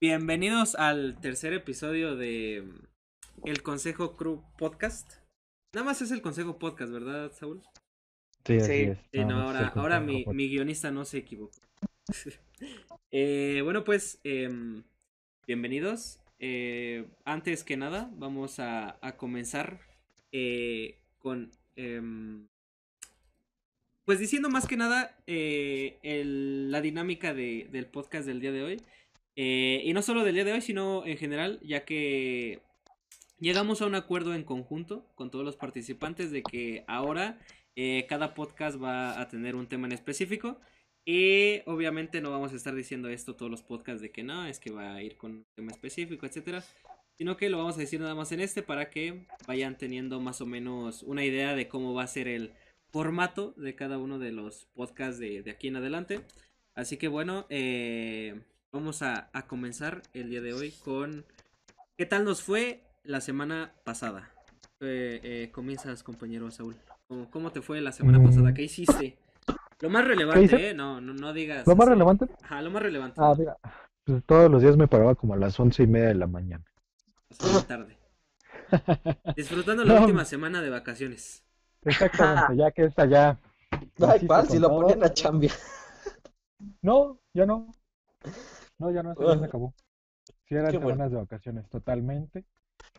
Bienvenidos al tercer episodio de El Consejo Crew Podcast. Nada más es el Consejo Podcast, ¿verdad, Saúl? Sí, Sí. así es. Sí, Nada no, ahora, ahora mi, guionista no se equivocó. Eh, bueno, pues, em, bienvenidos. Eh, antes que nada, vamos a, a comenzar eh, con... em, pues diciendo más que nada eh, el- la dinámica de- del podcast del día de hoy. Eh, y no solo del día de hoy, sino en general, ya que llegamos a un acuerdo en conjunto con todos los participantes de que ahora eh, cada podcast va a tener un tema en específico. Y obviamente no vamos a estar diciendo esto todos los podcasts de que no, es que va a ir con un tema específico, etcétera. Sino que lo vamos a decir nada más en este para que vayan teniendo más o menos una idea de cómo va a ser el formato de cada uno de los podcasts de, de aquí en adelante. Así que bueno, eh, vamos a, a comenzar el día de hoy con ¿Qué tal nos fue la semana pasada? Eh, eh, comienzas, compañero Saúl. ¿Cómo, cómo te fue la semana Mm. pasada? ¿Qué hiciste? Lo más relevante, ¿eh? No, no, no digas. ¿Lo más así. relevante? Ajá, lo más relevante. Ah, mira, pues todos los días me paraba como a las once y media de la mañana. Hasta la tarde. Disfrutando la No. última semana de vacaciones. Exactamente, ya que está ya. ¿cuál? con Si lo ponían a chambear. No, ya no. No, ya no, ya se acabó. Sí, eran Qué bueno. semanas de vacaciones, totalmente.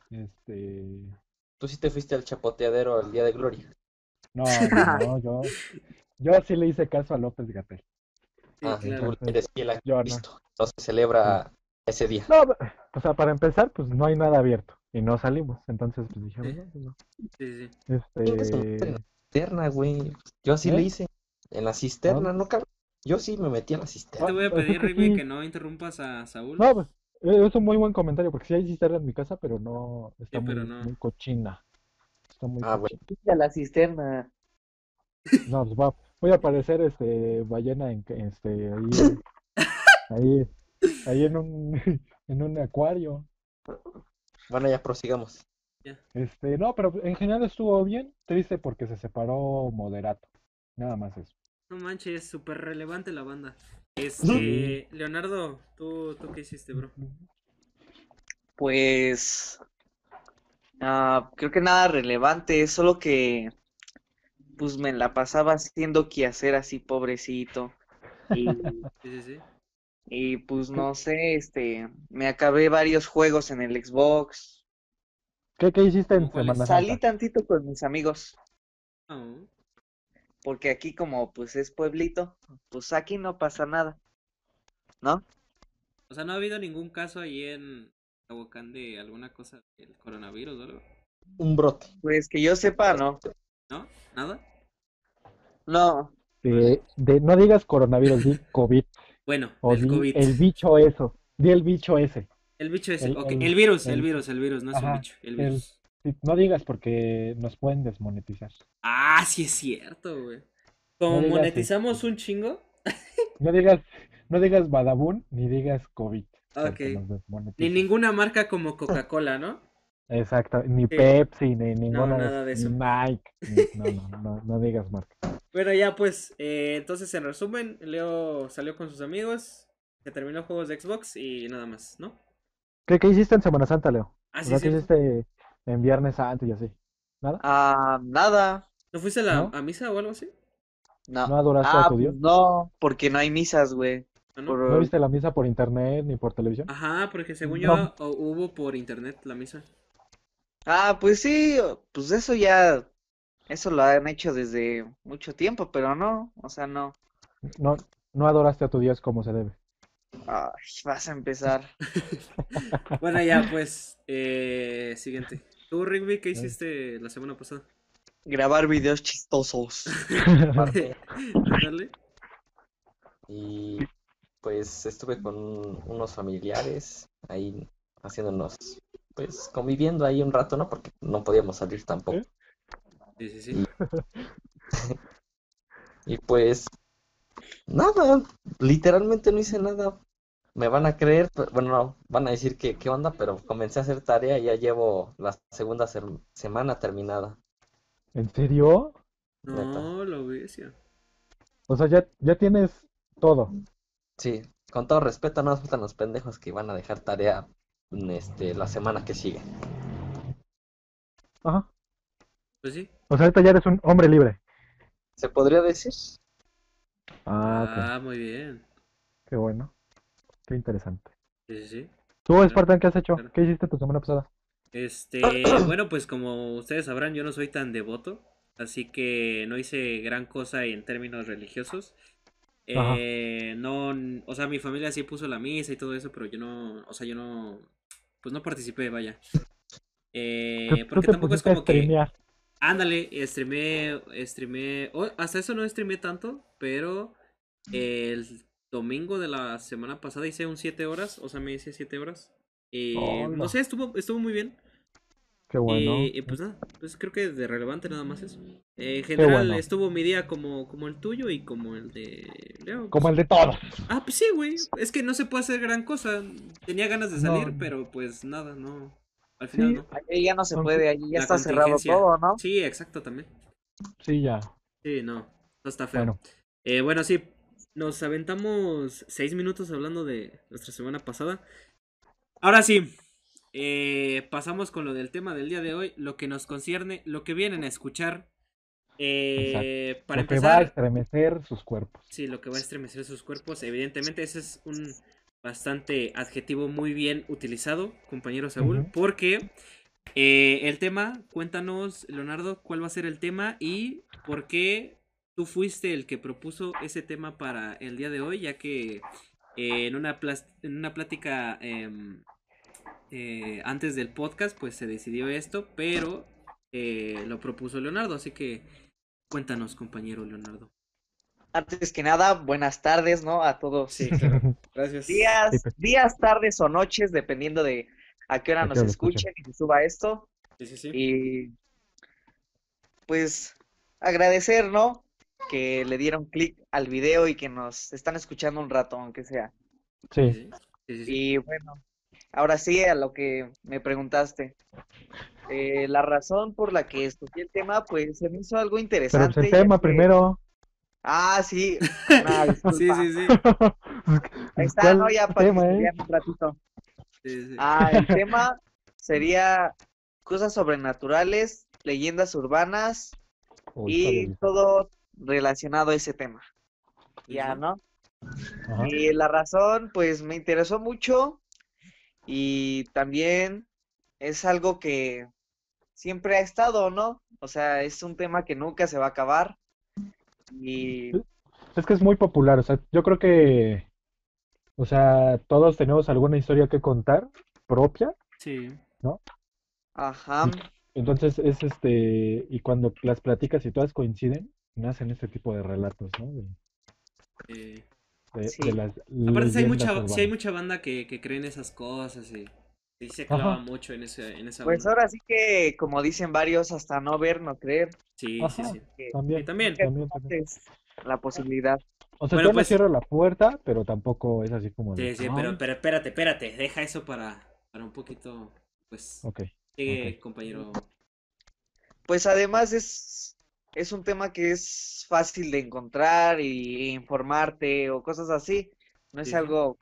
Este. Tú sí te fuiste al chapoteadero el día de Gloria. No, no, no, yo. Yo sí le hice caso a López Gatel. Sí, ah, claro. tú eres fiel a Yo no. Cristo. No se celebra ese día. No, o sea, para empezar, pues no hay nada abierto. Y no salimos. Entonces, pues dijimos, no, no. Sí, sí. Este. la cisterna, güey. Yo así ¿Eh? le hice. En la cisterna, ¿no, cabrón? Yo sí me metí en la Te cisterna. voy a pues es pedir, que Rigby, sí. que no interrumpas a Saúl. No, pues eh, es un muy buen comentario porque sí hay cisterna en mi casa, pero no está Sí, pero muy, no. muy cochina. Está muy Ah, bueno. cochina. a la cisterna. No, pues va- voy a parecer este ballena en que- este ahí ahí ahí en un en un acuario. Bueno, ya prosigamos. Este, no, pero en general estuvo bien, triste porque se separó Moderato. Nada más eso. No manches, es súper relevante la banda. Este, Leonardo, ¿tú, ¿tú qué hiciste, bro? Pues ah, creo que nada relevante, solo que pues me la pasaba haciendo quehacer así pobrecito. Y, Sí, sí, sí. y pues no sé, este, me acabé varios juegos en el Xbox. ¿Qué, qué hiciste en ¿Cuál es? Semana Salí Santa? tantito con mis amigos, Oh, porque aquí como pues es pueblito, pues aquí no pasa nada. ¿No? O sea, ¿no ha habido ningún caso ahí en Tehuacán de alguna cosa del coronavirus o algo? Un brote. Pues que yo sepa, ¿no? ¿No? ¿Nada? No, de, no digas coronavirus, di COVID. Bueno, O di COVID. el bicho eso. Di el bicho ese. El bicho ese. el- ok, el- el virus, el el- virus, el virus, no es un Ajá, bicho, el el- virus. No digas porque nos pueden desmonetizar. Ah, sí es cierto, güey. Como No monetizamos este. un chingo, No digas, no digas Badabun ni digas COVID. Ok. ni ninguna marca como Coca-Cola, ¿no? Exacto, ni Sí. Pepsi, ni ninguna nada de ni eso. Nike. ni- no, no, no, no digas marca. Bueno, ya pues, eh, entonces en resumen, Leo salió con sus amigos, se terminó juegos de Xbox y nada más, ¿no? ¿Qué, qué hiciste en Semana Santa, Leo? Ah, sí, ¿qué sí. hiciste en Viernes Santo y así? ¿Nada? ah, nada. ¿No fuiste a la ¿No? a misa o algo así? No. ¿No adoraste a Ah, tu Dios? no, porque no hay misas, güey. ¿Ah, no? Por- ¿No viste la misa por internet ni por televisión? Ajá, porque según No. yo hubo por internet la misa. Ah, pues sí, pues eso ya, eso lo han hecho desde mucho tiempo, pero no, o sea, no. No, no adoraste a tu Dios como se debe. Ay, vas a empezar. Bueno, ya pues, eh, siguiente. ¿Tú, Rigby, qué hiciste la semana pasada? Grabar videos chistosos. Aparte, Ándale. Y pues estuve con unos familiares ahí haciéndonos, pues conviviendo ahí un rato, ¿no? Porque no podíamos salir tampoco. ¿Eh? Sí, sí, sí. Y pues nada, literalmente no hice nada. Me van a creer, pero- bueno, no, van a decir que qué onda, pero comencé a hacer tarea y ya llevo la segunda ser- semana terminada. ¿En serio? No, lo bestia. O sea, ya, ya tienes todo. Sí, con todo respeto, no nos gustan los pendejos que van a dejar tarea este, la semana que sigue. Ajá. Pues sí. O sea, ahorita ya eres un hombre libre. ¿Se podría decir? Ah, ok. Ah, muy bien. Qué bueno. Qué interesante. Sí, sí, sí. ¿Tú, Spartan, qué has hecho? claro. ¿Qué hiciste tu semana pasada? Este, bueno, pues como ustedes sabrán, yo no soy tan devoto, así que no hice gran cosa en términos religiosos. Eh, no, o sea, mi familia sí puso la misa y todo eso, pero yo no, o sea, yo no, pues no participé, vaya. Eh, porque tampoco es como que, ándale, streamé, streamé, oh, hasta eso no streamé tanto, pero el domingo de la semana pasada hice un 7 horas, o sea, me hice 7 horas. Hola. no sé, estuvo, estuvo muy bien. Qué bueno. Y, y pues nada, pues creo que de relevante nada más eso. Eh, en general bueno. estuvo mi día como, como el tuyo y como el de Leo. Como pues. el de todos. Ah, pues sí, güey. Es que no se puede hacer gran cosa. Tenía ganas de salir, No. pero pues nada, no. Al final Sí, no. Ahí ya no se puede, ahí ya La está cerrado todo, ¿no? Sí, exacto también. Sí, ya. Sí, no. No está feo. Bueno, Eh, bueno, sí. Nos aventamos seis minutos hablando de nuestra semana pasada. Ahora sí. eh, pasamos con lo del tema del día de hoy. Lo que nos concierne, lo que vienen a escuchar. Eh, para lo que va a empezar, estremecer sus cuerpos. sí, lo que va a estremecer sus cuerpos. Evidentemente, ese es un bastante adjetivo muy bien utilizado, compañero Saúl, porque eh, el tema, cuéntanos, Leonardo, cuál va a ser el tema y por qué tú fuiste el que propuso ese tema para el día de hoy, ya que eh, en, una en una plática em, eh, antes del podcast, pues se decidió esto, pero eh, lo propuso Leonardo, así que cuéntanos, compañero Leonardo. Antes que nada, buenas tardes, ¿no? A todos. Sí, claro. Gracias. Días, pues. días, tardes o noches, dependiendo de a qué hora nos escuchen y se suba esto. Sí, sí, sí. Y pues agradecer, ¿no? Que le dieron clic al video y que nos están escuchando un rato, aunque sea. Sí. Sí, sí, sí, sí. Y bueno, ahora sí a lo que me preguntaste. Eh, la razón por la que escogí el tema, pues se me hizo algo Pero interesante. pues el tema que- primero. Ah, sí. Una Sí, sí, sí. Ahí está, ¿Cuál ¿no? Ya para tema, que eh? un ratito. Sí, sí. Ah, el tema sería cosas sobrenaturales, leyendas urbanas y todo relacionado a ese tema. Ya. ¿no? Ajá. Y la razón, pues me interesó mucho y también es algo que siempre ha estado, ¿no? O sea, es un tema que nunca se va a acabar y Es que es muy popular, o sea, yo creo que, o sea, todos tenemos alguna historia que contar propia, Sí. ajá, entonces es este, y cuando las platicas y todas coinciden, nacen este tipo de relatos, ¿no? De, eh, de- Sí. de las Aparte, sí hay mucha, sí hay mucha banda que, que cree en esas cosas y, y se Ajá. clava mucho en, ese, en esa pues ahora sí que, como dicen varios, hasta no ver, no creer. Sí, sí, Ajá. sí. que También, también. la posibilidad. O sea, Bueno, yo no pues- cierro la puerta, pero tampoco es así como de, Sí, sí, pero, pero espérate, espérate. Deja eso para, para un poquito. Pues. Ok, Sigue, ok. compañero. Pues además es, es un tema que es fácil de encontrar y informarte o cosas así. No es Sí, sí. algo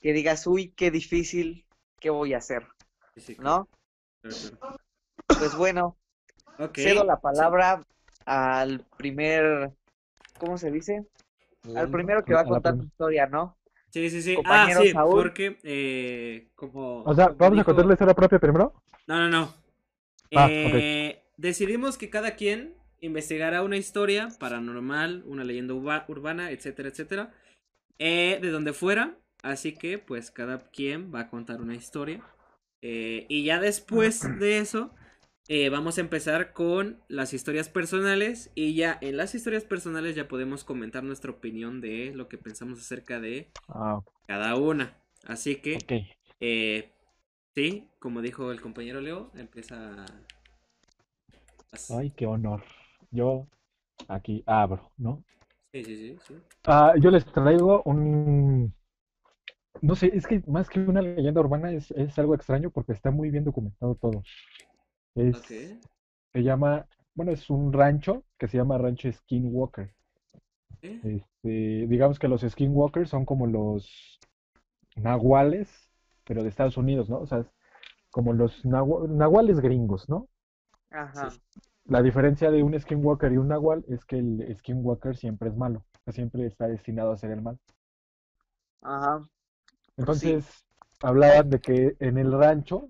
que digas, uy, qué difícil, ¿qué voy a hacer? Sí, sí, claro, ¿No? claro. Pues bueno, cedo la palabra al primer, ¿cómo se dice? Al primero que va a A contar tu historia, ¿no? Sí, sí, sí. Ah, Compañero sí, Saúl. porque eh, como. O sea, como ¿vamos a dijo- contar la historia propia primero? No, no, no. Ah, Eh, Decidimos que cada quien investigará una historia paranormal, una leyenda urba- urbana, etcétera, etcétera, eh, de donde fuera. Así que, pues, cada quien va a contar una historia. Eh, y ya después de eso, eh, vamos a empezar con las historias personales. Y ya en las historias personales ya podemos comentar nuestra opinión de lo que pensamos acerca de Ah, cada una. Así que, eh, sí, como dijo el compañero Leo, empieza. As- Ay, qué honor. Yo aquí abro, ¿no? Sí, sí, sí, sí. Ah, yo les traigo un... No sé, es que más que una leyenda urbana es, es algo extraño porque está muy bien documentado todo. Es, Ok. se llama, bueno, es un rancho que se llama Rancho Skinwalker. ¿Eh? Este, digamos que los skinwalkers son como los nahuales, pero de Estados Unidos, ¿no? O sea, como los nahua- nahuales gringos, ¿no? Ajá. Sí. La diferencia de un skinwalker y un nahual es que el skinwalker siempre es malo, siempre está destinado a hacer el mal. Ajá. Entonces, hablaban de que en el rancho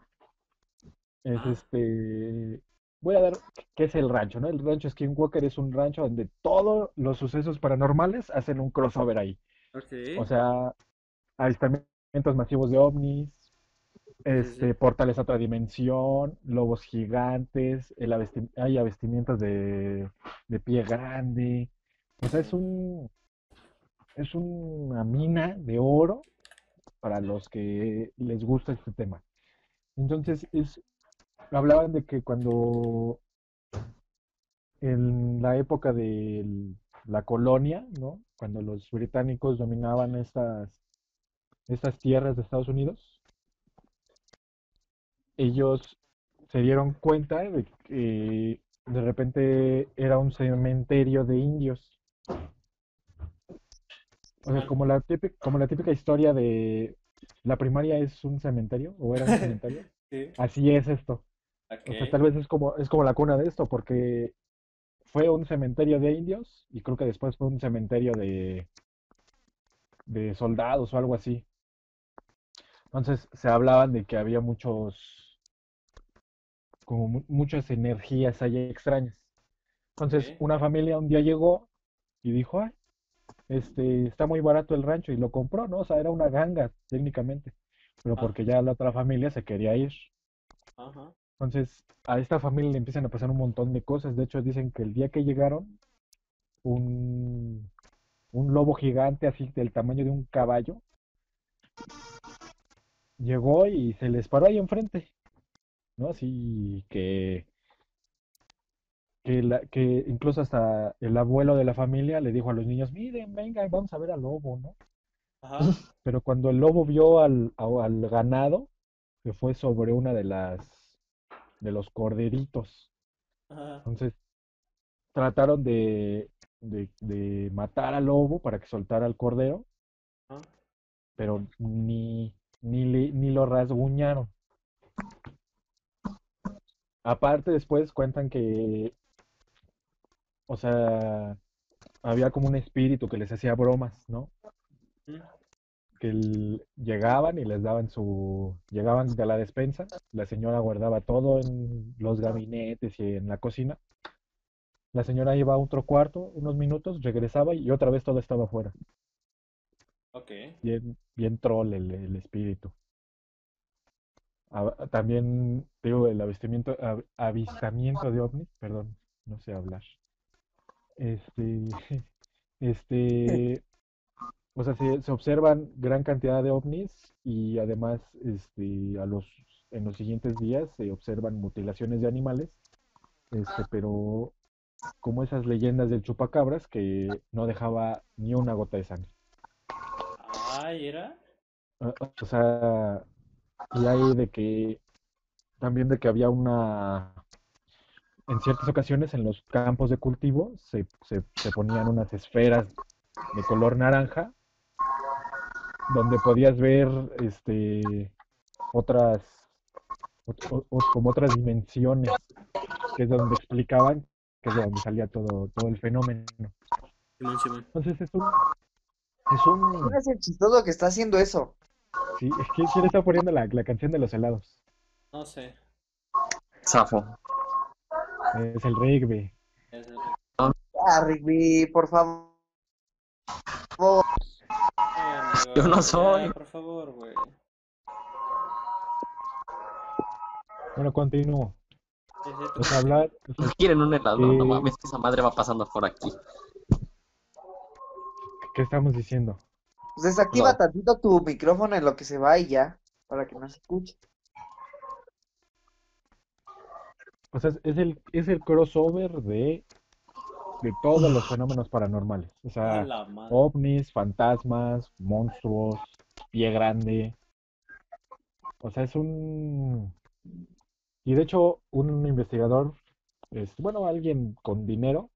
es Ah. este. Voy a dar qué es el rancho, ¿no? El rancho Skinwalker es un rancho donde todos los sucesos paranormales hacen un crossover ahí. O sea, avistamientos masivos de ovnis, este, portales a otra dimensión, lobos gigantes, el hay avistamientos de, de pie grande. O sea, es un es una mina de oro para los que les gusta este tema. Entonces, es, hablaban de que cuando en la época de la colonia, ¿no? Cuando los británicos dominaban estas, estas tierras de Estados Unidos, ellos se dieron cuenta de que de repente era un cementerio de indios. O sea, como la típica, como la típica historia de la primaria es un cementerio o era un cementerio. Sí. Así es esto. O sea, Ok. tal vez es como, es como la cuna de esto, porque fue un cementerio de indios y creo que después fue un cementerio de, de soldados o algo así. Entonces se hablaban de que había muchos, como mu- muchas energías ahí extrañas. Entonces una familia un día llegó y dijo, ay, este, está muy barato el rancho y lo compró, ¿no? O sea, era una ganga técnicamente, pero porque ya la otra familia se quería ir. Ajá. Entonces, a esta familia le empiezan a pasar un montón de cosas. De hecho, dicen que el día que llegaron, un, un lobo gigante, así del tamaño de un caballo, llegó y se les paró ahí enfrente, ¿no? Así que, que, la, que incluso hasta el abuelo de la familia le dijo a los niños, miren, venga, vamos a ver al lobo, ¿no? Ajá. Pero cuando el lobo vio al, al ganado, que fue sobre una de las de los corderitos. Ajá. Entonces trataron de, de, de matar al lobo para que soltara al cordero, pero ni, ni, le- ni lo rasguñaron. Aparte, después cuentan que, o sea, había como un espíritu que les hacía bromas, ¿no? Que el- llegaban y les daban su, llegaban de la despensa, la señora guardaba todo en los gabinetes y en la cocina. La señora iba a otro cuarto, unos minutos, regresaba y otra vez todo estaba afuera. Ok. Bien, bien troll el, el espíritu. Ah, También, digo, el avistamiento, av- avistamiento de ovnis, perdón, no sé hablar. Este, este, o sea, se, se observan gran cantidad de ovnis y además, este, a los, en los siguientes días se observan mutilaciones de animales, este, pero como esas leyendas del chupacabras que no dejaba ni una gota de sangre. Ay, ¿era? Ah, O sea, y hay de que también de que había una, en ciertas ocasiones en los campos de cultivo se, se, se ponían unas esferas de color naranja donde podías ver este otras ot- o- o- como otras dimensiones que es donde explicaban que es de donde salía todo, todo el fenómeno. Entonces es un es un ¿Quién es el chistoso que está haciendo eso? Sí, es que quién está poniendo la, la canción de los helados. No sé. Zafo. Es el. Es el- Ah, Rigby, por favor. Ay, Yo no soy. por favor, güey. Bueno, continúo. Pues hablar, Quieren un helado, no Eh. mames, esa madre va pasando por aquí. ¿qué estamos diciendo? Pues desactiva No. tantito tu micrófono en lo que se va y ya, para que no se escuche. O sea, es- el, es el crossover de, de todos los fenómenos paranormales. O sea, ovnis, fantasmas, monstruos, pie grande. O sea, es un... Y de hecho, un investigador, es, bueno, alguien con dinero,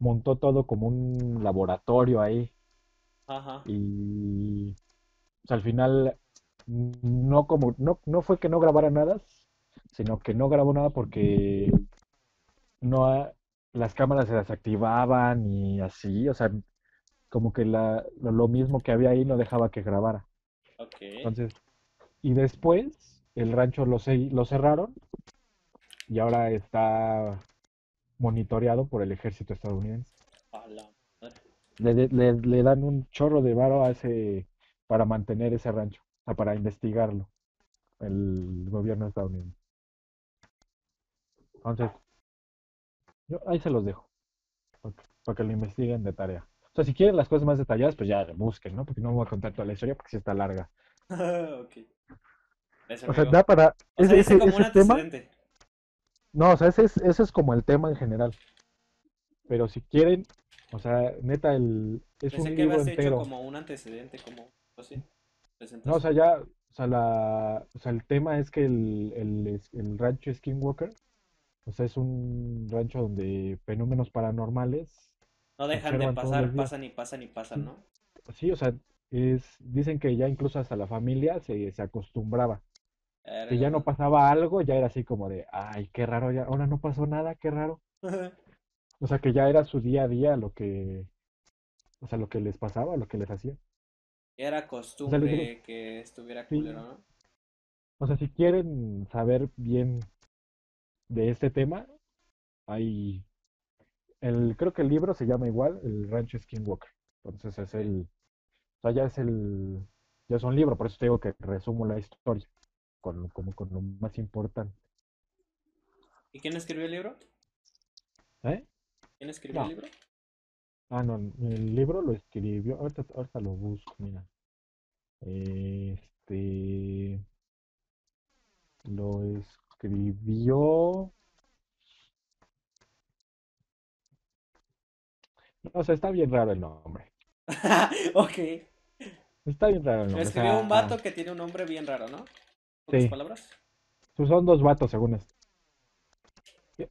montó todo como un laboratorio ahí. Ajá. Y o sea, al final no como no, no fue que no grabara nada, sino que no grabó nada porque no las cámaras se desactivaban y así, o sea, como que la, lo, lo mismo que había ahí no dejaba que grabara. Entonces, y después el rancho lo, lo cerraron y ahora está monitoreado por el ejército estadounidense. Le, le- le- dan un chorro de varo a ese para mantener ese rancho, o sea, para investigarlo, el gobierno estadounidense. Entonces, yo ahí se los dejo, para que, lo investiguen de tarea. O sea, si quieren las cosas más detalladas, pues ya busquen, ¿no? Porque no voy a contar toda la historia porque sí está larga. ok. Eso, O sea, da para O ese, ese, ese tema. No, o sea, ese es, ese es como el tema en general. Pero si quieren, o sea, neta, el, es Pensé un que libro habías hecho entero. como un antecedente, como así. No, o sea, ya, o sea, la, o sea, el tema es que el, el, el rancho Skinwalker, o sea, es un rancho donde fenómenos paranormales, no dejan de pasar, pasan y pasan y pasan, ¿no? sí, o sea, es, dicen que ya incluso hasta la familia se, se acostumbraba. Que ya no pasaba algo, ya era así como de, ay, qué raro, ya, ahora no pasó nada, qué raro. O sea, que ya era su día a día lo que, o sea, lo que les pasaba, lo que les hacía. Era costumbre que estuviera Sí. culero, ¿no? O sea, si quieren saber bien de este tema, hay el, creo que el libro se llama igual, El Rancho Skinwalker. Entonces es el, o sea, ya es el, ya es un libro, por eso te digo que resumo la historia con, como con lo más importante. ¿Y quién escribió el libro? ¿Eh? ¿Quién escribió No. el libro? Ah, no, el libro lo escribió, ahorita, ahorita lo busco, mira. Este, lo escribió, o sea, está bien raro el nombre. ok. Está bien raro el Lo nombre. o escribió sea, un vato que tiene un nombre bien raro, ¿no? ¿Pocas Sí. palabras? pues son dos vatos, según esto.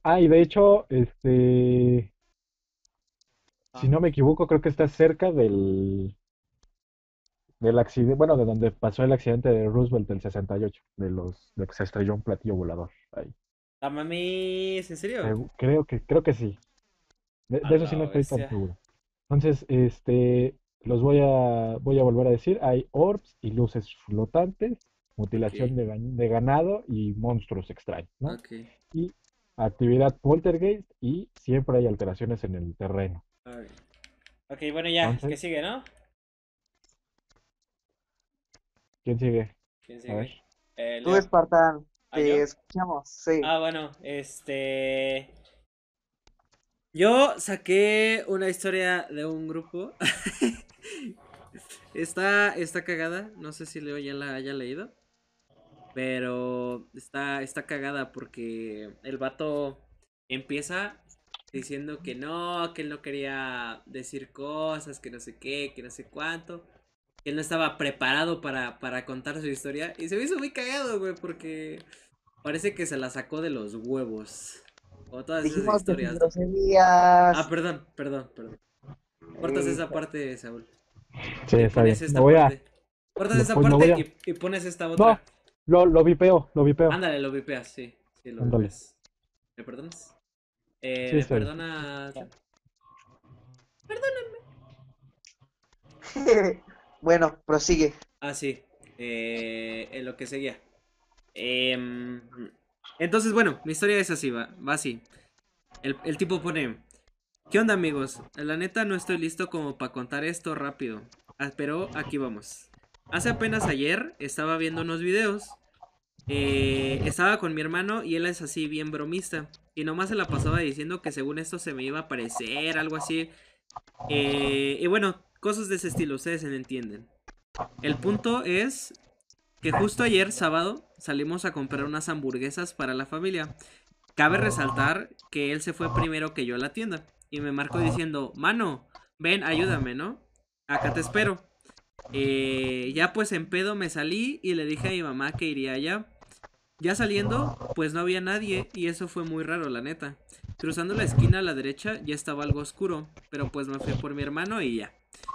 Ah, y de hecho, este, si Ah. no me equivoco, creo que está cerca del, del accidente, bueno, de donde pasó el accidente de Roosevelt del 68, de los, de que se estrelló un platillo volador ahí. ¿La mamis? ¿En serio? Creo que, creo que sí. De, eso sí no estoy tan seguro. Entonces, este, los voy a, voy a volver a decir. Hay orbs y luces flotantes, mutilación de, gan- de ganado y monstruos extraños. Y actividad poltergeist y siempre hay alteraciones en el terreno. Ok, bueno, ya, Entonces- ¿qué sigue, no? ¿Quién sigue? ¿Quién sigue? Eh, Tú. Espartán, ¿Ah, te escuchamos, sí. Ah, bueno, este. Yo saqué una historia de un grupo. está, está cagada. No sé si Leo ya la haya leído. Pero está, está cagada porque el vato empieza diciendo que no, que él no quería decir cosas, que no sé qué, que no sé cuánto. Que él no estaba preparado para, para contar su historia. Y se me hizo muy cagado, güey, porque parece que se la sacó de los huevos. O todas esas Dijimos historias. Ah, perdón, perdón, perdón. Cortas esa parte, Saúl. Sí, Y está bien. pones Me esta voy a, parte. Cortas me- esa parte voy a- y, y pones esta otra. lo, lo vipeo, lo vipeo. Ándale, lo vipeas, sí. Sí, lo Ándale. vipeas. ¿Me perdonas? Eh, Sí, ¿Me está bien. perdona? bueno, prosigue. Ah, sí. Eh, en lo que seguía. Em, entonces, bueno, mi historia es así, va, va así. El, el tipo pone, ¿qué onda amigos? La neta no estoy listo como para contar esto rápido. Ah, pero aquí vamos. Hace apenas ayer estaba viendo unos videos. Eh, estaba con mi hermano y él es así bien bromista. Y nomás se la pasaba diciendo que según esto se me iba a aparecer, algo así. Eh, y bueno, cosas de ese estilo, ustedes se entienden. El punto es que justo ayer, sábado, salimos a comprar unas hamburguesas para la familia. Cabe resaltar que él se fue primero que yo a la tienda. Y me marcó diciendo, mano, ven, ayúdame, ¿no? Acá te espero. Eh, ya pues en pedo me salí y le dije a mi mamá que iría allá. Ya saliendo, pues no había nadie y eso fue muy raro, la neta. Cruzando la esquina a la derecha ya estaba algo oscuro, pero pues me fui por mi hermano y ya.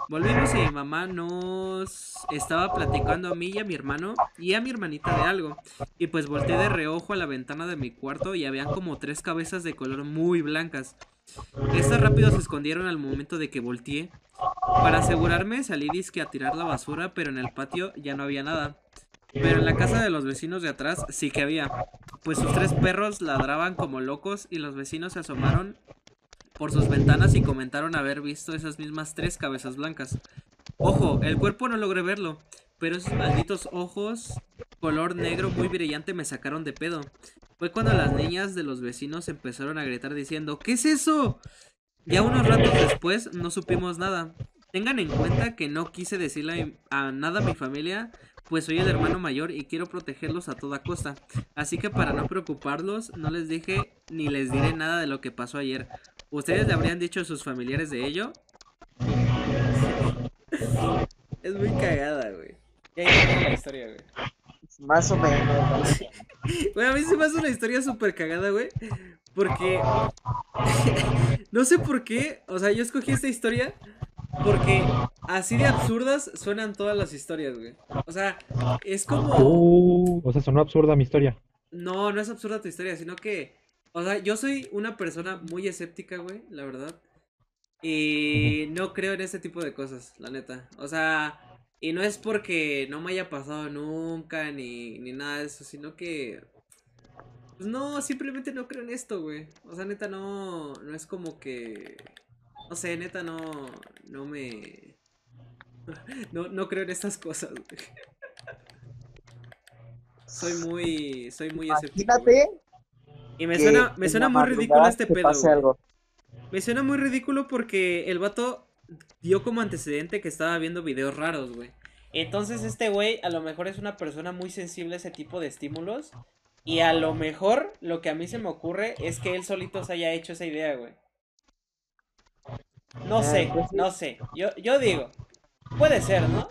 Volvimos y mi mamá nos estaba platicando a mí y a mi hermano y a mi hermanita de algo. Y pues volteé de reojo a la ventana de mi cuarto y habían como tres cabezas de color muy blancas. Estas rápido se escondieron al momento de que volteé. Para asegurarme salí disque a tirar la basura, pero en el patio ya no había nada. Pero en la casa de los vecinos de atrás sí que había. Pues sus tres perros ladraban como locos y los vecinos se asomaron por sus ventanas y comentaron haber visto esas mismas tres cabezas blancas. Ojo, el cuerpo no logré verlo, pero esos malditos ojos color negro muy brillante me sacaron de pedo. Fue cuando las niñas de los vecinos empezaron a gritar diciendo ¿Qué es eso? Ya unos ratos después no supimos nada. Tengan en cuenta que no quise decirle a nada a mi familia, pues soy el hermano mayor y quiero protegerlos a toda costa. Así que para no preocuparlos, no les dije ni les diré nada de lo que pasó ayer. ¿Ustedes le habrían dicho a sus familiares de ello? Es muy cagada, güey. Ya ahí la historia, güey. Más o menos. Güey, a mí se me hace una historia súper cagada, güey. Porque. no sé por qué. O sea, yo escogí esta historia. Porque así de absurdas suenan todas las historias, güey. O sea, es como. Uh, o sea, sonó absurda mi historia. No, no es absurda tu historia, sino que. O sea, yo soy una persona muy escéptica, güey, la verdad. Y no creo en este tipo de cosas, la neta. O sea, y no es porque no me haya pasado nunca ni, ni nada de eso, sino que... Pues no, simplemente no creo en esto, güey. O sea, neta, no, no es como que... No sé, neta, no, no me... No, no creo en estas cosas. Soy muy, soy muy escéptico. Imagínate Y me suena, me en suena muy ridículo este te pedo. algo. Me suena muy ridículo porque el vato dio como antecedente que estaba viendo videos raros, güey. Entonces este güey a lo mejor es una persona muy sensible a ese tipo de estímulos. Y a lo mejor lo que a mí se me ocurre es que él solito se haya hecho esa idea, güey. No Ah, sé, pues no sé. Yo, yo digo, puede ser, ¿no?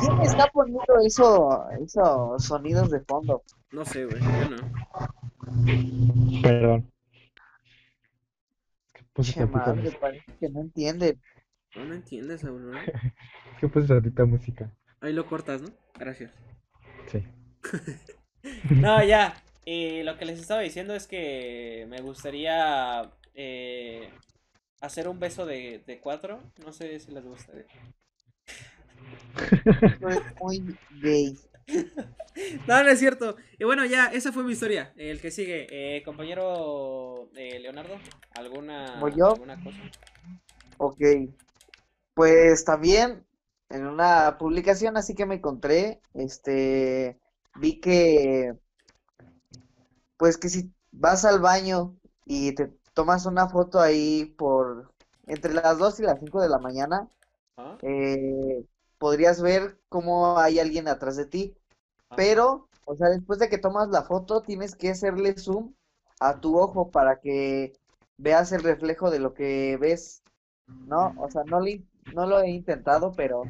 ¿Quién está poniendo eso, esos sonidos de fondo? No sé, güey. Yo no. Perdón. ¿Qué puse Che, tantita madre, música? parece que no entienden. No me entiendes, Aurora. ¿Qué puse tantita música? Ahí lo cortas, ¿no? Gracias. Sí. No, ya. Y lo que les estaba diciendo es que me gustaría eh, hacer un beso de, de cuatro. No sé si les gustaría. Muy gay. No, no es cierto. Y bueno, ya, esa fue mi historia. El que sigue, eh, compañero eh, Leonardo, ¿alguna, alguna cosa? Ok. Pues también en una publicación así que me encontré, este, vi que, pues que si vas al baño y te tomas una foto ahí por entre las 2 y las 5 de la mañana, ¿Ah? eh, podrías ver cómo hay alguien atrás de ti. Ah. Pero, o sea, después de que tomas la foto, tienes que hacerle zoom a tu ojo para que veas el reflejo de lo que ves, ¿no? O sea, no, le- no lo he intentado, pero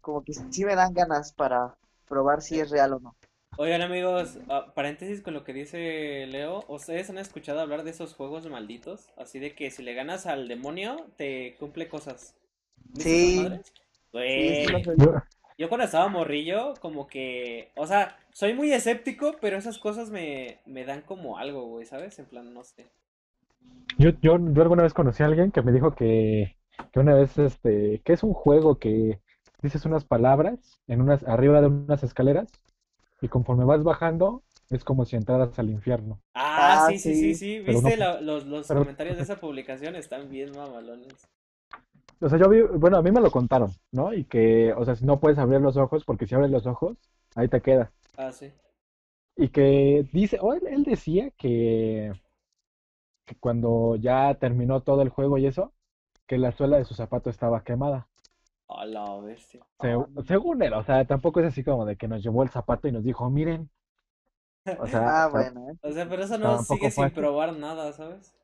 como que sí me dan ganas para probar si es real o no. Oigan amigos, ah, paréntesis con lo que dice Leo, ¿ustedes han escuchado hablar de esos juegos malditos? Así de que si le ganas al demonio, te cumple cosas. ¿Viste esas Sí. yo cuando estaba morrillo, como que, o sea, soy muy escéptico, pero esas cosas me, me dan como algo, güey, ¿sabes? En plan, no sé. yo, yo, yo alguna vez conocí a alguien que me dijo que, que una vez, este, que es un juego que dices unas palabras en unas, arriba de unas escaleras y conforme vas bajando es como si entraras al infierno. Ah, Ah, sí, sí, sí, sí. ¿viste no- la- los, los pero- comentarios de esa publicación? Están bien mamalones. O sea, yo vi, bueno, a mí me lo contaron, ¿no? Y que, o sea, si no puedes abrir los ojos, porque si abres los ojos, ahí te quedas. Ah, sí. Y que dice, o él, él decía que, que cuando ya terminó todo el juego y eso, que la suela de su zapato estaba quemada. A la bestia. Se- según él, o sea, tampoco es así como de que nos llevó el zapato y nos dijo, miren. O sea, Ah, o sea, bueno, ¿eh? O sea, pero eso no Tampoco sigue sin así. probar nada, ¿sabes?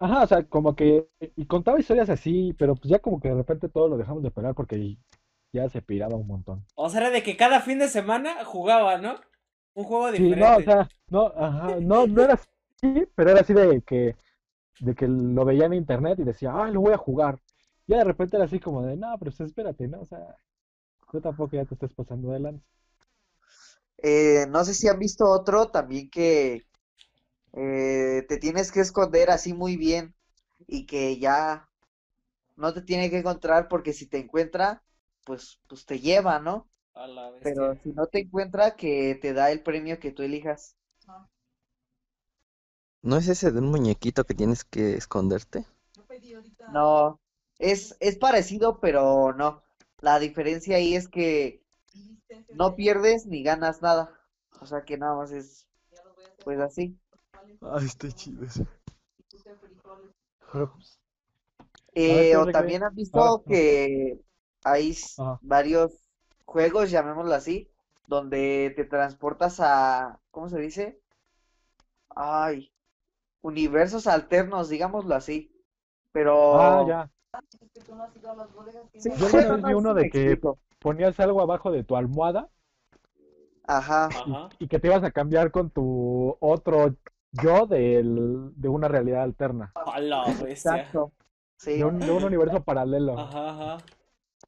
ajá, o sea, como que, y contaba historias así, pero pues ya como que de repente todo lo dejamos de pegar porque ya se piraba un montón. O sea, era de que cada fin de semana jugaba, ¿no? Un juego Sí, diferente. no, o sea, no, ajá, no, no era así, pero era así de que, de que lo veía en internet y decía, ay, lo voy a jugar. Ya de repente era así como de, no, pero pues espérate, ¿no? O sea, tú tampoco ya te estés pasando de lanza. Eh, no sé si han visto otro también que eh, te tienes que esconder así muy bien y que ya no te tiene que encontrar porque si te encuentra, pues, pues te lleva, ¿no? A la bestia. Pero si no te encuentra, que te da el premio que tú elijas. ¿No es ese de un muñequito que tienes que esconderte? No, es, es parecido, pero no. La diferencia ahí es que no pierdes ni ganas nada. O sea que nada más es, pues así. Ay, está chido. Pero, pues, Eh, o también has visto que hay varios juegos, llamémoslo así, donde te transportas a, ¿cómo se dice? Ay, universos alternos, digámoslo así. Pero Ah, ya. Sí, Yo una vi no, uno de que ponías algo abajo de tu almohada Ajá. Ajá. y que te ibas a cambiar con tu otro yo del, de una realidad alterna, A la bestia. Exacto. Sí. de un, de un universo paralelo. Ajá, ajá.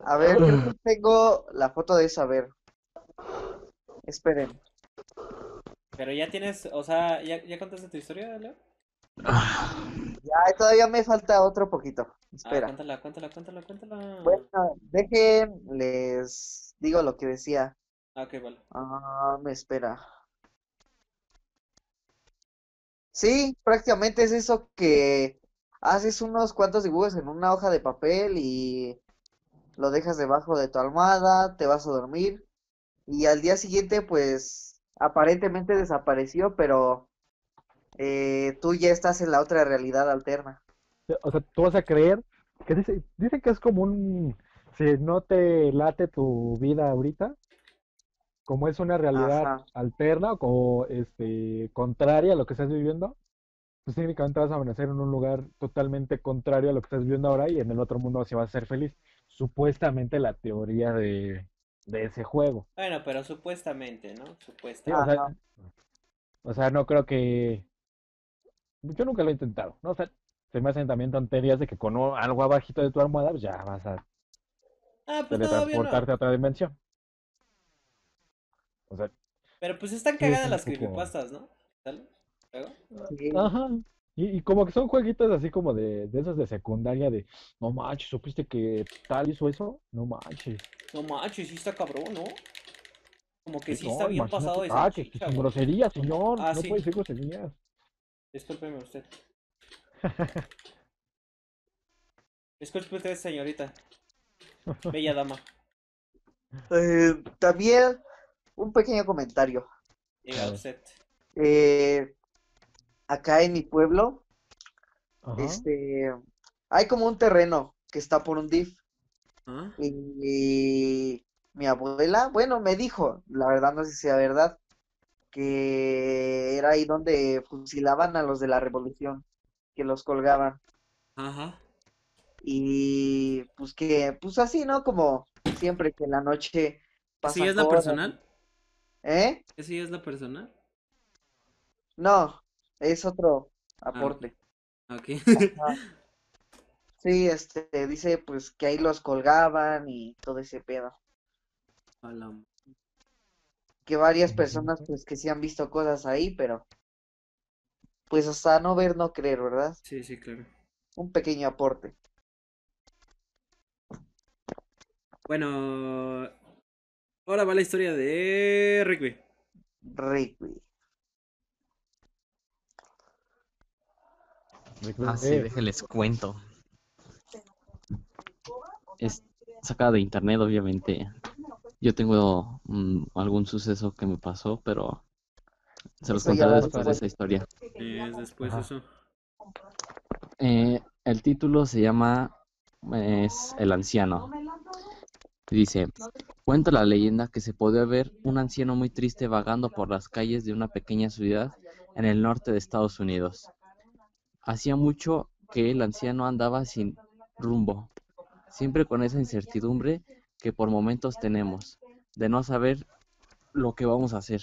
A ver, creo que tengo la foto de eso, a ver. Esperen. Pero ya tienes, o sea, ¿ya, ya contaste tu historia, Leo? Ya, todavía me falta otro poquito. Ah, Espera. cuéntala, cuéntala, cuéntala, cuéntala. Bueno, dejen, les digo lo que decía. Ah, ok, vale. Ah, me espera. Sí, prácticamente es eso que haces unos cuantos dibujos en una hoja de papel y lo dejas debajo de tu almohada, te vas a dormir y al día siguiente pues aparentemente desapareció, pero eh, tú ya estás en la otra realidad alterna. O sea, tú vas a creer que dice, dice que es como un, si no te late tu vida ahorita, como es una realidad Ajá. alterna o como, este, contraria a lo que estás viviendo, pues técnicamente vas a amanecer en un lugar totalmente contrario a lo que estás viviendo ahora y en el otro mundo así vas a ser feliz. Supuestamente la teoría de, de ese juego. Bueno, pero supuestamente, ¿no? Sí, Supuestamente. o sea, Ajá. o sea, no creo que... Yo nunca lo he intentado, ¿no? O sea, se me hacen también tonterías de que con algo abajito de tu almohada pues ya vas a Ah, pues teletransportarte no. a otra dimensión. O sea, Pero pues están es cagadas las poco- creepypastas, ¿no? ¿Sale? ¿Luego? Sí. ajá. Y, y como que son jueguitos así como de, de esos de secundaria de, no manches, ¿supiste que tal hizo eso? No manches. No manches, sí está cabrón, ¿no? Como que sí no, está bien pasado de Ah, que, que salchicha, sin güey. grosería, señor. Ah, no sí. puede decir groserías. Discúlpeme usted. Disculpe usted, señorita. Bella dama. Eh, también un pequeño comentario. Diga usted. Eh, acá en mi pueblo, Ajá. este, hay como un terreno que está por un DIF ¿Ah? y mi abuela, bueno, me dijo, la verdad no sé si sea verdad, que era ahí donde fusilaban a los de la revolución, que los colgaban Ajá. y pues que, pues así, ¿no? Como siempre que en la noche ¿Esa ya pasan es la cosas, personal? ¿eh? ¿Esa ya es la personal? No, es otro Ah, ok. aporte. Ok. Sí, este, dice pues que ahí los colgaban y todo ese pedo. Que varias personas pues que sí han visto cosas ahí, pero pues hasta no ver, no creer, ¿verdad? Sí, sí, claro. Un pequeño aporte. Bueno, ahora va la historia de Rigby. Rigby. Ah, sí, Eh, déjenles cuento. Es sacada de internet, obviamente. Yo tengo mm, algún suceso que me pasó, pero se los contaré después de esa historia. Es después Ajá. eso. Eh, el título se llama es El anciano. Dice, cuenta la leyenda que se podía ver un anciano muy triste vagando por las calles de una pequeña ciudad en el norte de Estados Unidos. Hacía mucho que el anciano andaba sin rumbo, siempre con esa incertidumbre que por momentos tenemos, de no saber lo que vamos a hacer.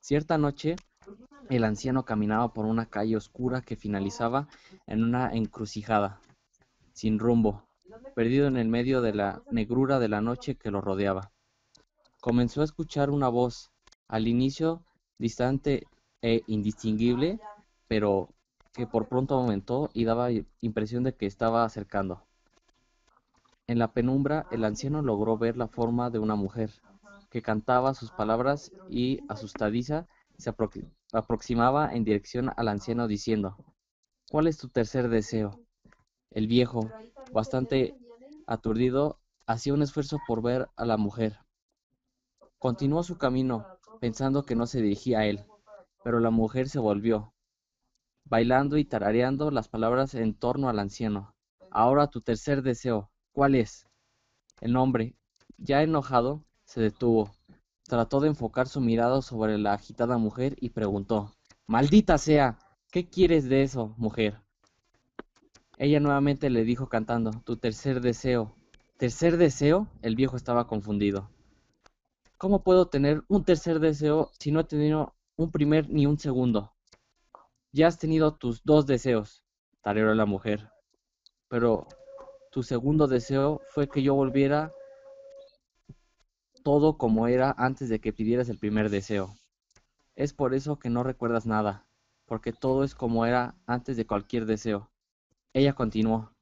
Cierta noche, el anciano caminaba por una calle oscura que finalizaba en una encrucijada, sin rumbo, perdido en el medio de la negrura de la noche que lo rodeaba. Comenzó a escuchar una voz, al inicio distante e indistinguible, pero que por pronto aumentó y daba impresión de que estaba acercando. En la penumbra, el anciano logró ver la forma de una mujer, que cantaba sus palabras y, asustadiza, se apro- aproximaba en dirección al anciano diciendo, ¿Cuál es tu tercer deseo? El viejo, bastante aturdido, hacía un esfuerzo por ver a la mujer. Continuó su camino, pensando que no se dirigía a él, pero la mujer se volvió, bailando y tarareando las palabras en torno al anciano. Ahora tu tercer deseo, ¿cuál es? El hombre, ya enojado, se detuvo. Trató de enfocar su mirada sobre la agitada mujer y preguntó, Maldita sea, ¿qué quieres de eso, mujer? Ella nuevamente le dijo cantando, Tu tercer deseo. ¿Tercer deseo? El viejo estaba confundido. ¿Cómo puedo tener un tercer deseo si no he tenido un primer ni un segundo? Ya has tenido tus dos deseos, tareó la mujer. Pero tu segundo deseo fue que yo volviera todo como era antes de que pidieras el primer deseo. Es por eso que no recuerdas nada, porque todo es como era antes de cualquier deseo. Ella continuó,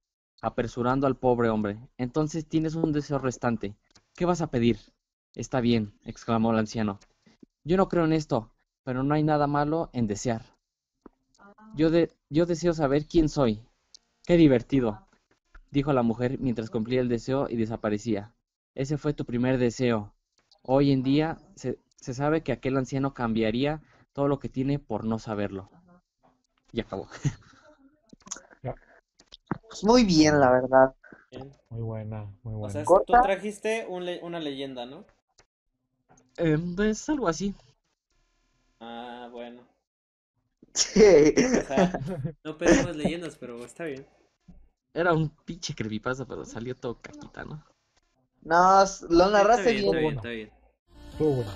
apresurando al pobre hombre. Entonces tienes un deseo restante. ¿Qué vas a pedir? Está bien, exclamó el anciano. Yo no creo en esto, pero no hay nada malo en desear. Yo, de- yo deseo saber quién soy. Qué divertido, dijo la mujer mientras cumplía el deseo y desaparecía. Ese fue tu primer deseo. Hoy en día se, se sabe que aquel anciano cambiaría todo lo que tiene por no saberlo. Y acabó. Muy bien, la verdad. Bien. Muy buena, muy O buena. sea, tú trajiste un le- una leyenda, ¿no? Em, pues algo así. Ah, bueno. Sí. O sea, no pedimos leyendas, pero está bien. Era un pinche creepypasta, pero salió todo caquita, ¿no? No, lo Está narraste bien, está bien. bien, está bien. Estuvo buena.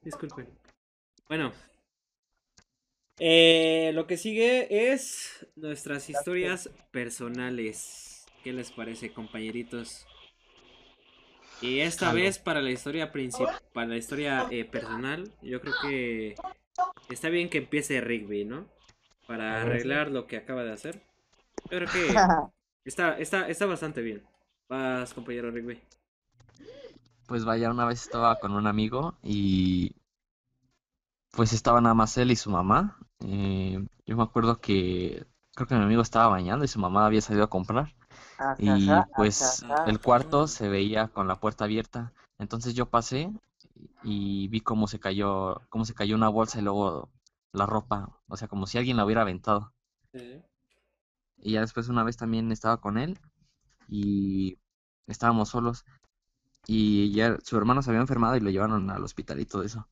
Disculpen. Bueno. Eh, lo que sigue es nuestras historias personales. ¿Qué les parece, compañeritos? Y esta vez para la historia principal, para la historia eh, personal, yo creo que está bien que empiece Rigby, ¿no? Para arreglar lo que acaba de hacer. Yo creo que está, está, está bastante bien. Vas, compañero Rigby. Pues vaya, una vez estaba con un amigo y pues estaba nada más él y su mamá. Eh, yo me acuerdo que creo que mi amigo estaba bañando y su mamá había salido a comprar. Y pues el cuarto se veía con la puerta abierta. Entonces yo pasé y vi cómo se cayó, cómo se cayó una bolsa y luego la ropa. O sea, como si alguien la hubiera aventado. Y ya después una vez también estaba con él y estábamos solos. Y ya su hermano se había enfermado y lo llevaron al hospital y todo eso.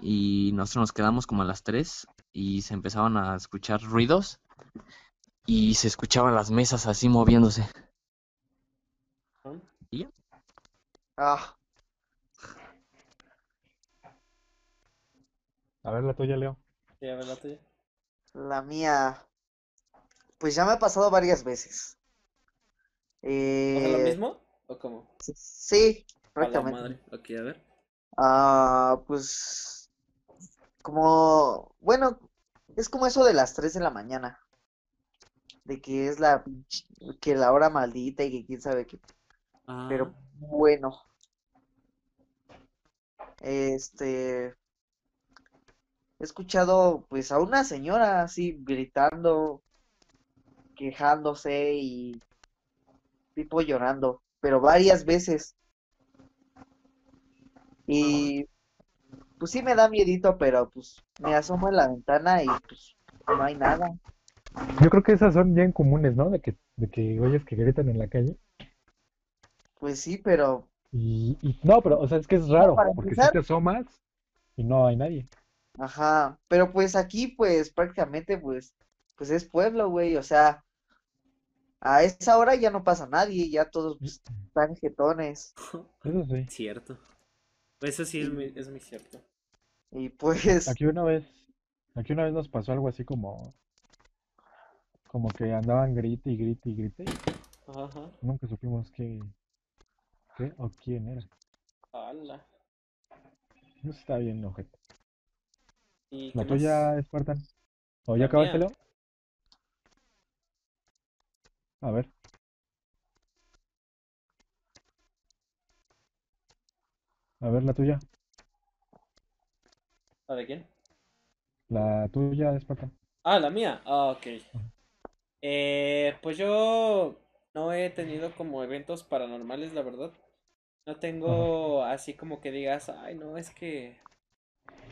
Y nosotros nos quedamos como a las 3 y se empezaban a escuchar ruidos y se escuchaban las mesas así moviéndose. Ah, A ver la tuya, Leo. Sí, a ver la tuya. la mía. Pues ya me ha pasado varias veces. ¿O sea, lo Eh, mismo? ¿O cómo? sí, A la prácticamente. madre. Ok, a ver. Ah, pues como, bueno, es como eso de las 3 de la mañana, de que es la que la hora maldita y que quién sabe qué, Ah, pero bueno. Este he escuchado pues a una señora así gritando, quejándose y tipo llorando, pero varias veces. Y pues sí me da miedito, pero pues me asomo en la ventana y pues no hay nada. Yo creo que esas son bien comunes, ¿no? De que, de que oyes que gritan en la calle. Pues sí, pero Y, y no, pero, o sea, es que es raro, porque si te asomas y no hay nadie. Ajá, pero pues aquí pues prácticamente pues pues es pueblo, güey, o sea, a esa hora ya no pasa nadie, ya todos pues, están jetones. Eso sí. Cierto. Eso sí es muy, es muy cierto. Y pues, Aquí una vez, aquí una vez nos pasó algo así como, como que andaban grite y grite y grite Ajá. nunca supimos qué, qué o quién era. Ala. Eso está bien, ojete. ¿Y ¿La tuya, más? Spartan? ¿O ya acabaste? A ver. A ver, la tuya. ¿La de quién? La tuya, Spartan. Ah, la mía. Ah, ok. Eh, pues yo no he tenido como eventos paranormales, la verdad. No tengo así como que digas, ay, no, es que,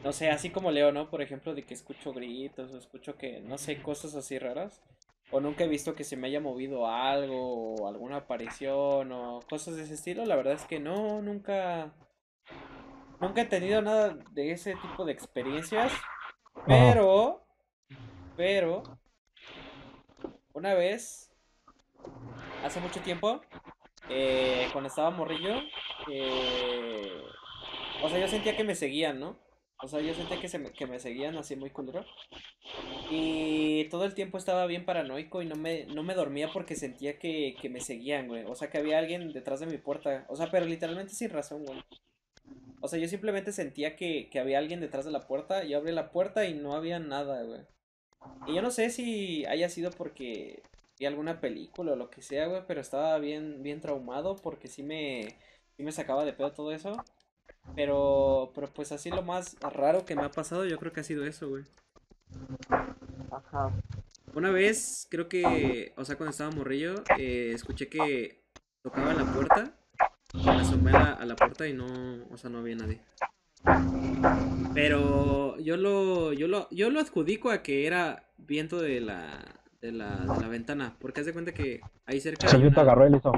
no sé, así como Leo, ¿no? Por ejemplo, de que escucho gritos o escucho que, no sé, cosas así raras. O nunca he visto que se me haya movido algo o alguna aparición o cosas de ese estilo. La verdad es que no, nunca, nunca he tenido nada de ese tipo de experiencias. Pero, pero, una vez, hace mucho tiempo, eh, cuando estaba morrillo, eh, o sea, yo sentía que me seguían, ¿no? O sea, yo sentía que, se me, que me seguían así muy culero. Y todo el tiempo estaba bien paranoico y no me, no me dormía porque sentía que, que me seguían, güey. O sea, que había alguien detrás de mi puerta. O sea, pero literalmente sin razón, güey. O sea, yo simplemente sentía que, que había alguien detrás de la puerta. Yo abrí la puerta y no había nada, güey. Y yo no sé si haya sido porque vi alguna película o lo que sea, güey, pero estaba bien, bien traumado porque sí me, sí me sacaba de pedo todo eso. Pero, pero pues así lo más raro que me ha pasado, yo creo que ha sido eso, güey. ajá. Una vez, creo que, o sea, cuando estaba morrillo, eh, escuché que tocaba la puerta. y Me asomé a la, a la puerta y no, o sea, no había nadie. Pero yo lo, yo lo, yo lo adjudico a que era viento de la, de la, de la ventana. Porque haz de cuenta que ahí cerca El hay viento una... agarró y hizo,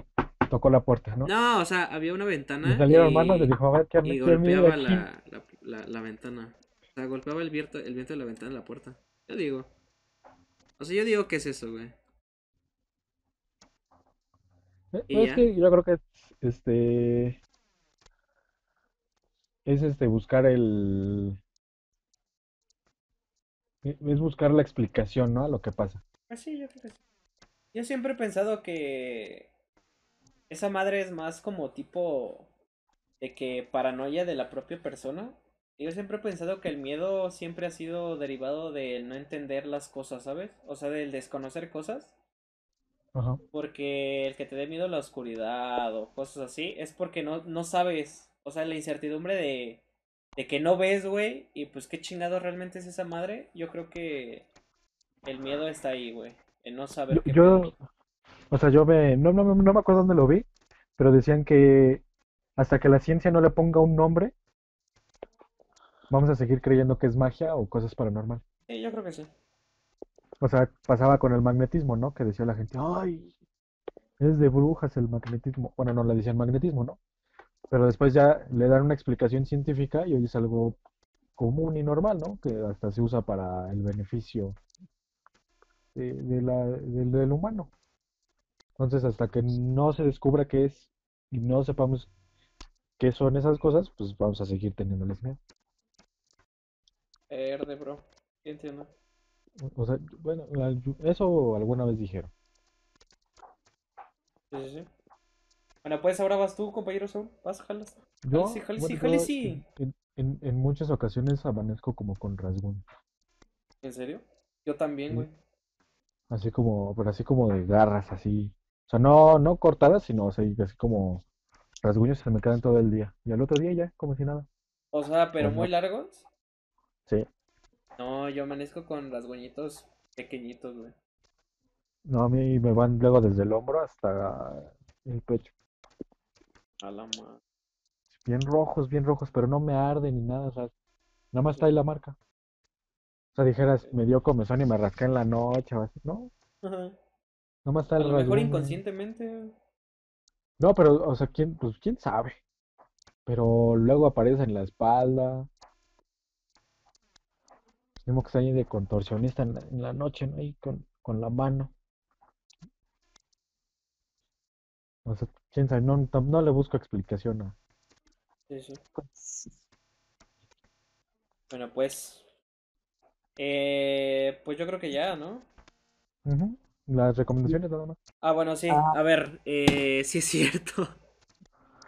tocó la puerta, ¿no? No, o sea, había una ventana salieron y, manos y le dijo, a ver, ¿quién, y golpeaba la, la, la, la ventana. O sea, golpeaba el viento, el viento de la ventana en la puerta. Yo digo. O sea, yo digo que es eso, güey. Eh, no, es que yo creo que es, este, es este, buscar el, es buscar la explicación, ¿no? A lo que pasa. Pues sí, yo creo que sí. Yo siempre he pensado que esa madre es más como tipo de que paranoia de la propia persona. Yo siempre he pensado que el miedo siempre ha sido derivado del no entender las cosas, ¿sabes? O sea, del desconocer cosas. Ajá. Porque el que te dé miedo a la oscuridad o cosas así es porque no, no sabes. O sea, la incertidumbre de, de que no ves, güey. Y pues qué chingado realmente es esa madre. Yo creo que el miedo está ahí, güey. En no saber Yo, qué yo. O sea, yo me, no, no, no me acuerdo dónde lo vi, pero decían que hasta que la ciencia no le ponga un nombre, vamos a seguir creyendo que es magia o cosas paranormales. Sí, yo creo que sí. O sea, pasaba con el magnetismo, ¿no? Que decía la gente, ay, es de brujas el magnetismo. Bueno, no le decían magnetismo, ¿no? Pero después ya le dan una explicación científica y hoy es algo común y normal, ¿no? Que hasta se usa para el beneficio de, de la, del humano. Entonces, hasta que no se descubra qué es y no sepamos qué son esas cosas, pues vamos a seguir teniéndoles miedo. Verde, bro. Entiendo. O sea, bueno, eso alguna vez dijeron. Sí, sí, sí. Bueno, pues ahora vas tú, compañero Saúl. Vas, jalas. Yo, sí, jale, bueno, sí, jale, sí. En, en, en muchas ocasiones amanezco como con rasguños, ¿En serio? Yo también, Sí. güey. así como, pero así como de garras, así. O sea, no, no cortadas, sino así, así como rasguños se me quedan todo el día. Y al otro día ya, como si nada. O sea, pero muy no. largos. Sí. No, yo amanezco con rasguñitos pequeñitos, güey. No, a mí me van luego desde el hombro hasta el pecho. A la madre. Bien rojos, bien rojos, pero no me arden ni nada, o sea, nada más está ahí la marca. O sea, dijeras, me dio comezón y me rasqué en la noche o así. No, Ajá. Nada más está A el lo mejor inconscientemente. No, pero, o sea, quién, pues quién sabe. Pero luego aparece en la espalda. Mismo que está ahí de contorsionista en la, en la noche, ¿no? Ahí con, con la mano. O sea, quién sabe, no, no le busco explicación a... Sí, sí. Pues, Bueno, pues. Eh, pues yo creo que ya, ¿no? Ujú, Las recomendaciones nada más. Ah, bueno, sí. Ah. A ver, eh, sí es cierto.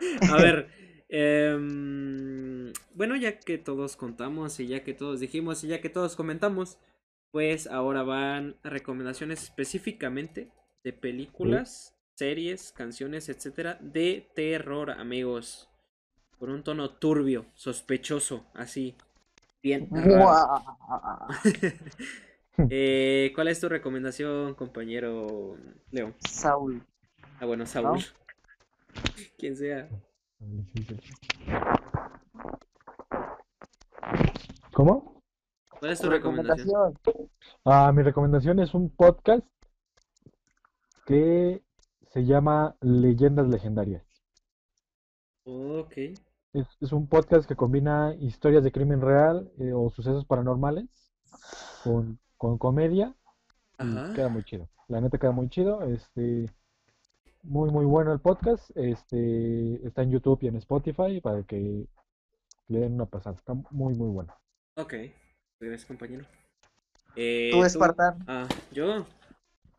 A ver, em, bueno, ya que todos contamos y ya que todos dijimos y ya que todos comentamos, pues ahora van recomendaciones específicamente de películas, series, canciones, etcétera, de terror, amigos. Con un tono turbio, sospechoso, así. Bien. raro. Eh, ¿cuál es tu recomendación, compañero Leo? Saúl. Ah, bueno, Saúl. Quien sea. ¿Cómo? ¿Cuál es tu Tu recomendación? recomendación. Ah, mi recomendación es un podcast que se llama Leyendas Legendarias. Ok. Es, es un podcast que combina historias de crimen real eh, o sucesos paranormales con, con comedia y queda muy chido. La neta queda muy chido. Este, muy muy bueno el podcast. Este, está en YouTube y en Spotify para que le den una pasada. Está muy muy bueno. Ok. Gracias, compañero. Eh, Tú, Espartán. Ah, yo.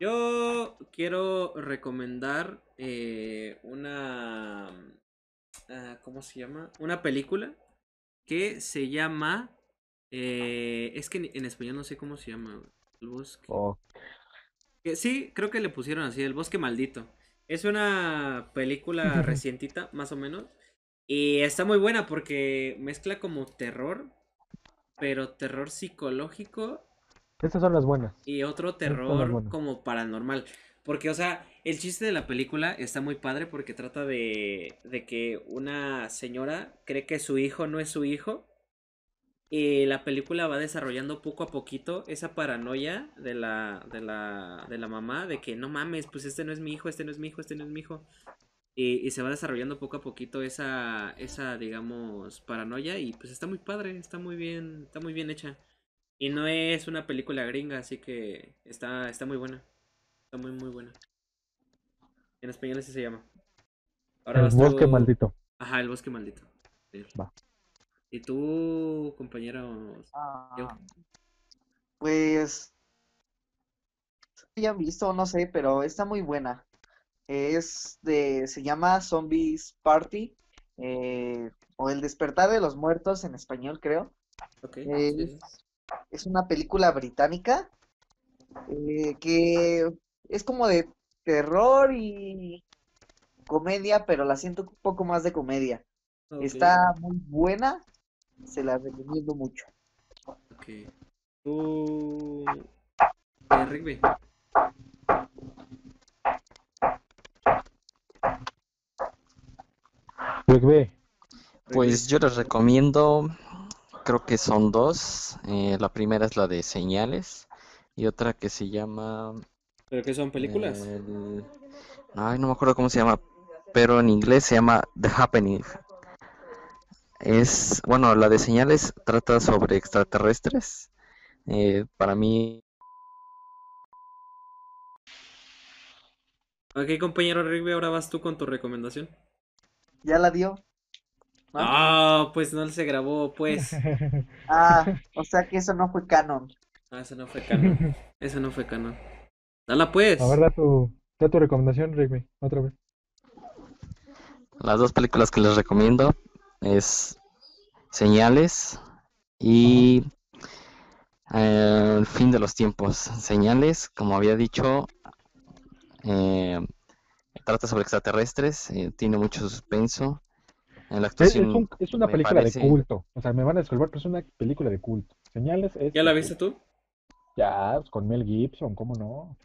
Yo quiero recomendar eh, una. ah, ¿cómo se llama? Una película que se llama. Eh, es que en, en español no sé cómo se llama. El bosque. Oh, Que sí, creo que le pusieron así, El Bosque Maldito. Es una película recientita, más o menos. Y está muy buena porque mezcla como terror, pero terror psicológico estas son las buenas. y otro terror como paranormal. Porque, o sea, el chiste de la película está muy padre porque trata de, de que una señora cree que su hijo no es su hijo. La película va desarrollando poco a poquito esa paranoia de la, de la, de la mamá de que no mames, pues este no es mi hijo, este no es mi hijo, este no es mi hijo. Y, y se va desarrollando poco a poquito esa, esa, digamos, paranoia y pues está muy padre, está muy bien, está muy bien hecha. Y no es una película gringa, así que está, está muy buena. Está muy, muy buena. En español así se llama. Ahora El bosque tú- maldito. Ajá, el bosque maldito. Sí. Va. ¿Y tú, compañero? Ah. Pues ya han visto, no sé, pero está muy buena. Es de, se llama Zombies Party, eh, o El despertar de los muertos en español, creo. Ok. Eh, sí, sí. Es una película británica eh, que es como de terror y comedia, pero la siento un poco más de comedia. Está muy buena, se la recomiendo mucho. ok. Tú... eh, Rigby. Rick B. Pues yo les recomiendo, creo que son dos. eh, la primera es la de Señales y otra que se llama... ¿Pero qué son películas? el- Ay, no me acuerdo cómo se llama, pero en inglés se llama The Happening. Es, bueno, la de Señales trata sobre extraterrestres. eh, para mí, Ok, compañero Rigby, ahora vas tú con tu recomendación. ¿Ya la dio? Ah, pues no se grabó, pues. Ah, o sea que eso no fue canon. Ah, eso no fue canon. Eso no fue canon. Dala pues. A ver, da tu, da tu recomendación, B. Otra vez. las dos películas que les recomiendo es Señales y eh, El fin de los tiempos. Señales, como había dicho, eh, trata sobre extraterrestres, eh, tiene mucho suspenso. En la Es, es actuación un- es una película parece- de culto. O sea, me van a disculpar, pero es una película de culto. Señales es. ¿Ya la viste tú? Ya, pues, con Mel Gibson, ¿cómo no?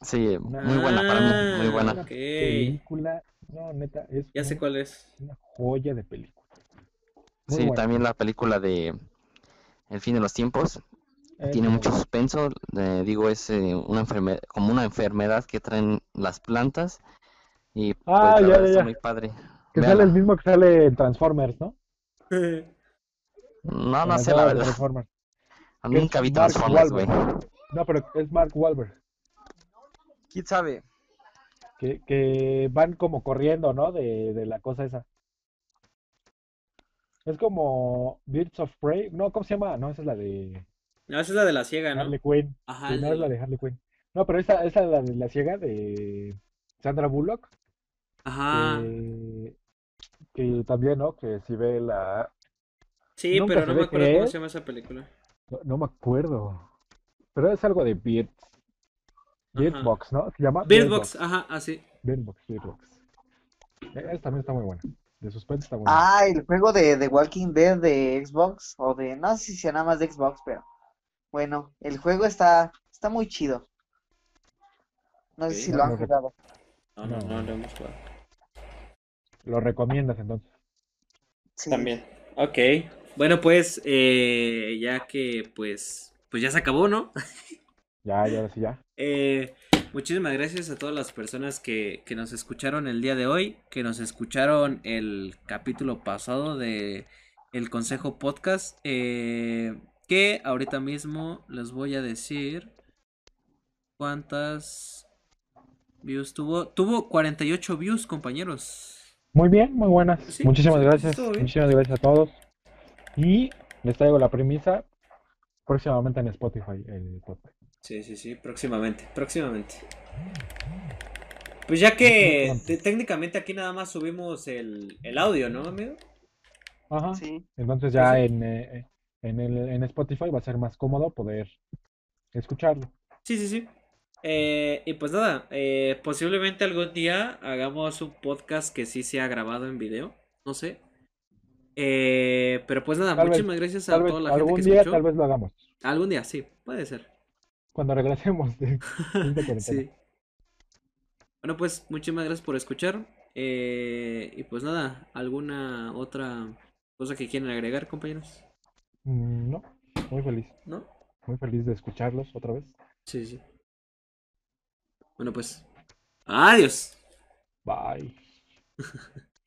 Sí, muy buena para mí, muy Ah, buena. ok. Película, no, neta, es Ya sé cuál es. una joya de película. Muy Sí, también la película de El fin de los tiempos tiene mucho suspenso. eh, digo, es eh, una enfermedad, como una enfermedad que traen las plantas y pues Ah, ya, ya, está muy padre. Que sale el mismo que sale en Transformers, ¿no? No, no sé, la verdad. Transformers. Nunca vi Transformers, güey. No, pero es Mark Wahlberg. ¿Quién sabe? Que, que van como corriendo, ¿no? De, de la cosa esa. Es como Birds of Prey. No, ¿cómo se llama? No, esa es la de No, esa es la de la ciega, ¿no? Harley Quinn. Ajá, Sí, no es la de Harley Quinn. No, pero esa, esa es la de la ciega de Sandra Bullock. Ajá. Que, que también, ¿no? Que si ve la. Sí, nunca pero no me acuerdo cómo es. se llama esa película. No, no me acuerdo. Pero es algo de Birds. Bird Ajá. Box, ¿no? Se llama Bird Bird Box, ajá, así. Bird Box, Bird Box. Eh, Esa también está muy buena. De suspense está muy buena. Ah, el juego de, de Walking Dead de Xbox, o de, no sé si sea nada más de Xbox, pero bueno, el juego está, está muy chido. No sé si No, lo han jugado. No, no, No. no, lo hemos jugado. Lo recomiendas entonces. Sí. También. Ok. Bueno, pues, eh, ya que, pues, pues ya se acabó, ¿no? Ya, ya, ahora sí, ya. Eh, muchísimas gracias a todas las personas que, que nos escucharon el día de hoy, que nos escucharon el capítulo pasado de El Consejo Podcast, eh, que ahorita mismo les voy a decir cuántas views tuvo. Tuvo 48 views, compañeros. Muy bien, muy buenas. Sí, Muchísimas sí, gracias. Muchísimas gracias a todos. Y les traigo la premisa próximamente en Spotify, el podcast. Sí, sí, sí, próximamente, próximamente. Pues ya que técnicamente aquí nada más subimos el, el audio, ¿no, amigo? Ajá. Sí. Entonces ya sí. en, eh, en, el, en Spotify va a ser más cómodo poder escucharlo. Sí, sí, sí. Eh, y pues nada, eh, posiblemente algún día hagamos un podcast que sí sea grabado en video, no sé. Eh, pero pues nada, Tal vez, muchísimas gracias a toda la gente algún que día, escuchó. tal vez lo hagamos. Algún día, sí, puede ser. Cuando regresemos de, de. Sí. Bueno, pues muchísimas gracias por escuchar. Eh, y pues nada, ¿alguna otra cosa que quieran agregar, compañeros? Mm, No, muy feliz. ¿No? Muy feliz de escucharlos otra vez. Sí, sí. Bueno, pues. Adiós. Bye.